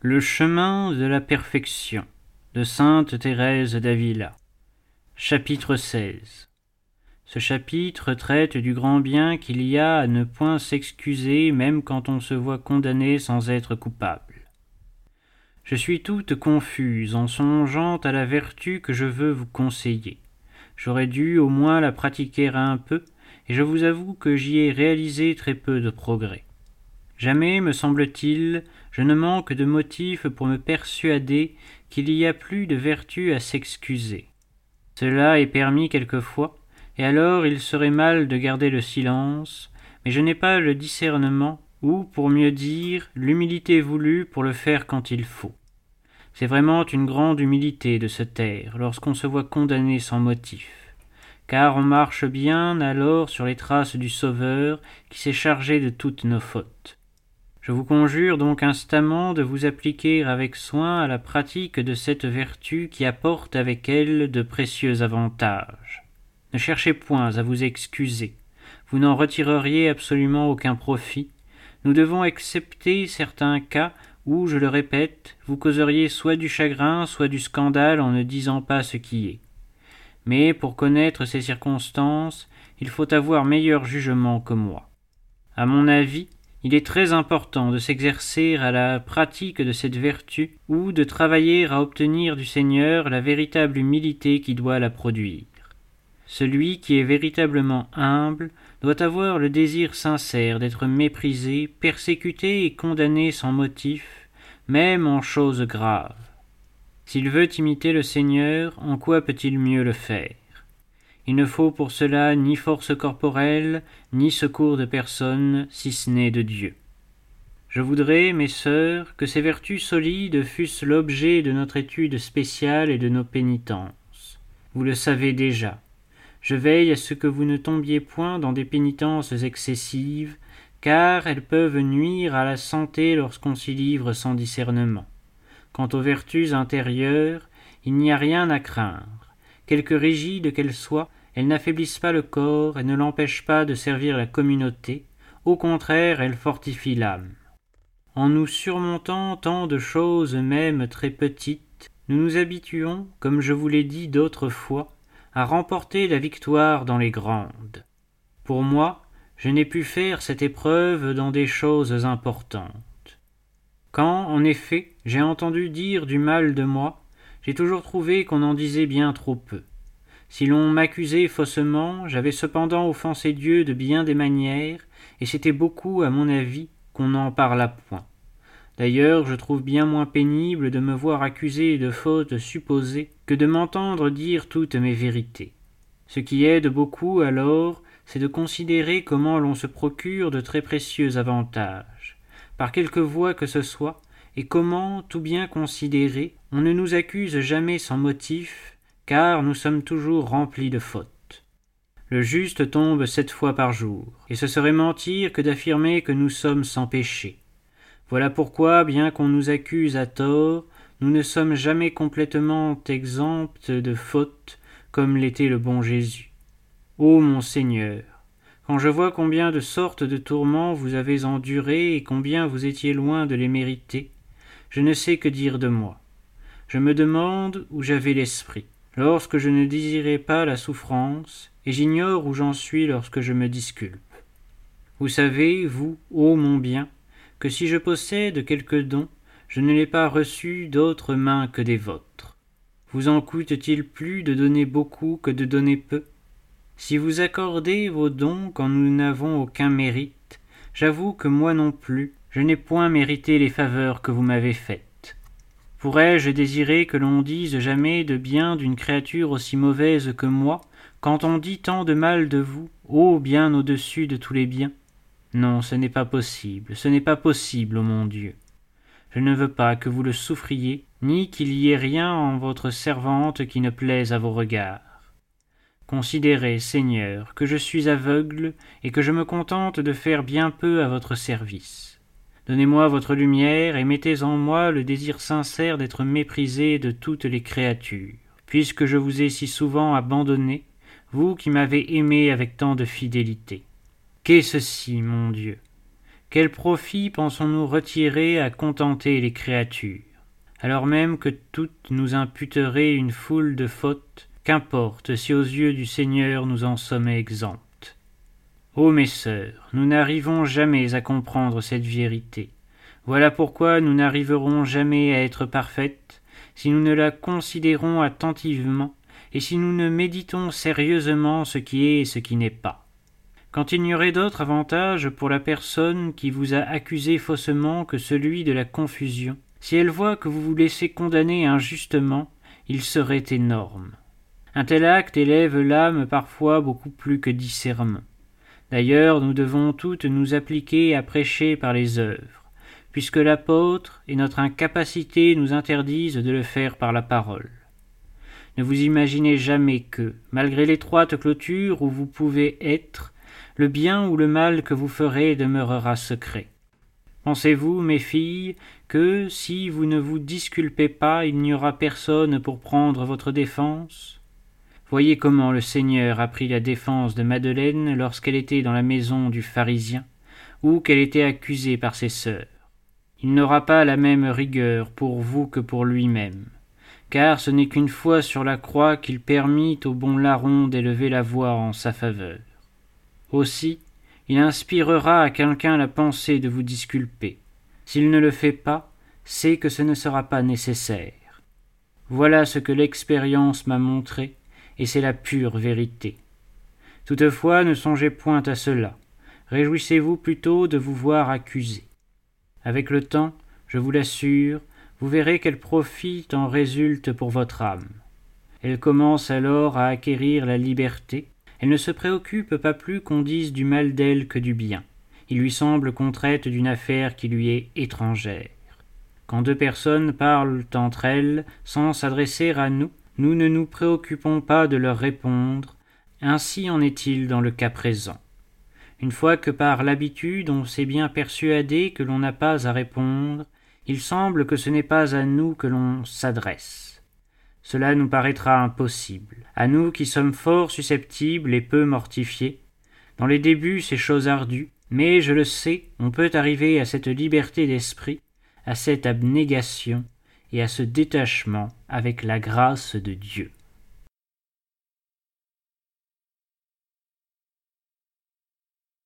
Le chemin de la perfection de Sainte Thérèse d'Avila. Chapitre 16 Ce chapitre traite du grand bien qu'il y a à ne point s'excuser même quand on se voit condamné sans être coupable. Je suis toute confuse en songeant à la vertu que je veux vous conseiller. J'aurais dû au moins la pratiquer un peu, et je vous avoue que j'y ai réalisé très peu de progrès. Jamais, me semble-t-il, je ne manque de motifs pour me persuader qu'il y a plus de vertu à s'excuser. Cela est permis quelquefois, et alors il serait mal de garder le silence, mais je n'ai pas le discernement, ou, pour mieux dire, l'humilité voulue pour le faire quand il faut. C'est vraiment une grande humilité de se taire lorsqu'on se voit condamné sans motif, car on marche bien alors sur les traces du Sauveur qui s'est chargé de toutes nos fautes. Je vous conjure donc instamment de vous appliquer avec soin à la pratique de cette vertu qui apporte avec elle de précieux avantages. Ne cherchez point à vous excuser, vous n'en retireriez absolument aucun profit. Nous devons accepter certains cas où, je le répète, vous causeriez soit du chagrin, soit du scandale en ne disant pas ce qui est. Mais pour connaître ces circonstances, il faut avoir meilleur jugement que moi. À mon avis, il est très important de s'exercer à la pratique de cette vertu ou de travailler à obtenir du Seigneur la véritable humilité qui doit la produire. Celui qui est véritablement humble doit avoir le désir sincère d'être méprisé, persécuté et condamné sans motif, même en choses graves. S'il veut imiter le Seigneur, en quoi peut-il mieux le faire? Il ne faut pour cela ni force corporelle, ni secours de personne, si ce n'est de Dieu. Je voudrais, mes sœurs, que ces vertus solides fussent l'objet de notre étude spéciale et de nos pénitences. Vous le savez déjà. Je veille à ce que vous ne tombiez point dans des pénitences excessives, car elles peuvent nuire à la santé lorsqu'on s'y livre sans discernement. Quant aux vertus intérieures, il n'y a rien à craindre. Quelque rigides qu'elles soient, elles n'affaiblissent pas le corps et ne l'empêchent pas de servir la communauté, au contraire elles fortifient l'âme. En nous surmontant tant de choses même très petites, nous nous habituons, comme je vous l'ai dit d'autres fois, à remporter la victoire dans les grandes. Pour moi, je n'ai pu faire cette épreuve dans des choses importantes. Quand, en effet, j'ai entendu dire du mal de moi, j'ai toujours trouvé qu'on en disait bien trop peu. Si l'on m'accusait faussement, j'avais cependant offensé Dieu de bien des manières, et c'était beaucoup, à mon avis, qu'on n'en parlât point. D'ailleurs, je trouve bien moins pénible de me voir accusé de fautes supposées que de m'entendre dire toutes mes vérités. Ce qui aide beaucoup alors, c'est de considérer comment l'on se procure de très précieux avantages, par quelque voie que ce soit, et comment, tout bien considéré, on ne nous accuse jamais sans motif, car nous sommes toujours remplis de fautes. Le juste tombe sept fois par jour, et ce serait mentir que d'affirmer que nous sommes sans péché. Voilà pourquoi, bien qu'on nous accuse à tort, nous ne sommes jamais complètement exempts de fautes, comme l'était le bon Jésus. Ô mon Seigneur, quand je vois combien de sortes de tourments vous avez endurés et combien vous étiez loin de les mériter, je ne sais que dire de moi. Je me demande où j'avais l'esprit lorsque je ne désirais pas la souffrance, et j'ignore où j'en suis lorsque je me disculpe. Vous savez, vous, ô mon bien, que si je possède quelque don, je ne l'ai pas reçu d'autres mains que des vôtres. Vous en coûte-t-il plus de donner beaucoup que de donner peu? Si vous accordez vos dons quand nous n'avons aucun mérite, j'avoue que moi non plus, je n'ai point mérité les faveurs que vous m'avez faites. Pourrais-je désirer que l'on dise jamais de bien d'une créature aussi mauvaise que moi, quand on dit tant de mal de vous, ô bien au-dessus de tous les biens? Non, ce n'est pas possible, ce n'est pas possible, ô mon Dieu. Je ne veux pas que vous le souffriez, ni qu'il y ait rien en votre servante qui ne plaise à vos regards. Considérez, Seigneur, que je suis aveugle et que je me contente de faire bien peu à votre service. Donnez-moi votre lumière et mettez en moi le désir sincère d'être méprisé de toutes les créatures, puisque je vous ai si souvent abandonné, vous qui m'avez aimé avec tant de fidélité. Qu'est ceci, mon Dieu? Quel profit pensons-nous retirer à contenter les créatures? Alors même que toutes nous imputeraient une foule de fautes, qu'importe si aux yeux du Seigneur nous en sommes exemptes. Ô mes sœurs, nous n'arrivons jamais à comprendre cette vérité. Voilà pourquoi nous n'arriverons jamais à être parfaites si nous ne la considérons attentivement et si nous ne méditons sérieusement ce qui est et ce qui n'est pas. Quand il n'y aurait d'autre avantage pour la personne qui vous a accusé faussement que celui de la confusion, si elle voit que vous vous laissez condamner injustement, il serait énorme. Un tel acte élève l'âme parfois beaucoup plus que dix sermons. D'ailleurs, nous devons toutes nous appliquer à prêcher par les œuvres, puisque l'apôtre et notre incapacité nous interdisent de le faire par la parole. Ne vous imaginez jamais que, malgré l'étroite clôture où vous pouvez être, le bien ou le mal que vous ferez demeurera secret. Pensez-vous, mes filles, que, si vous ne vous disculpez pas, il n'y aura personne pour prendre votre défense? Voyez comment le Seigneur a pris la défense de Madeleine lorsqu'elle était dans la maison du pharisien, ou qu'elle était accusée par ses sœurs. Il n'aura pas la même rigueur pour vous que pour lui-même, car ce n'est qu'une fois sur la croix qu'il permit au bon larron d'élever la voix en sa faveur. Aussi, il inspirera à quelqu'un la pensée de vous disculper. S'il ne le fait pas, c'est que ce ne sera pas nécessaire. Voilà ce que l'expérience m'a montré, et c'est la pure vérité. Toutefois, ne songez point à cela. Réjouissez-vous plutôt de vous voir accusé. Avec le temps, je vous l'assure, vous verrez quel profit en résulte pour votre âme. Elle commence alors à acquérir la liberté, elle ne se préoccupe pas plus qu'on dise du mal d'elle que du bien. Il lui semble qu'on traite d'une affaire qui lui est étrangère. Quand deux personnes parlent entre elles sans s'adresser à nous, nous ne nous préoccupons pas de leur répondre. Ainsi en est-il dans le cas présent. Une fois que par l'habitude on s'est bien persuadé que l'on n'a pas à répondre, il semble que ce n'est pas à nous que l'on s'adresse. Cela nous paraîtra impossible, à nous qui sommes fort susceptibles et peu mortifiés. Dans les débuts, c'est chose ardue, mais je le sais, on peut arriver à cette liberté d'esprit, à cette abnégation et à ce détachement avec la grâce de Dieu.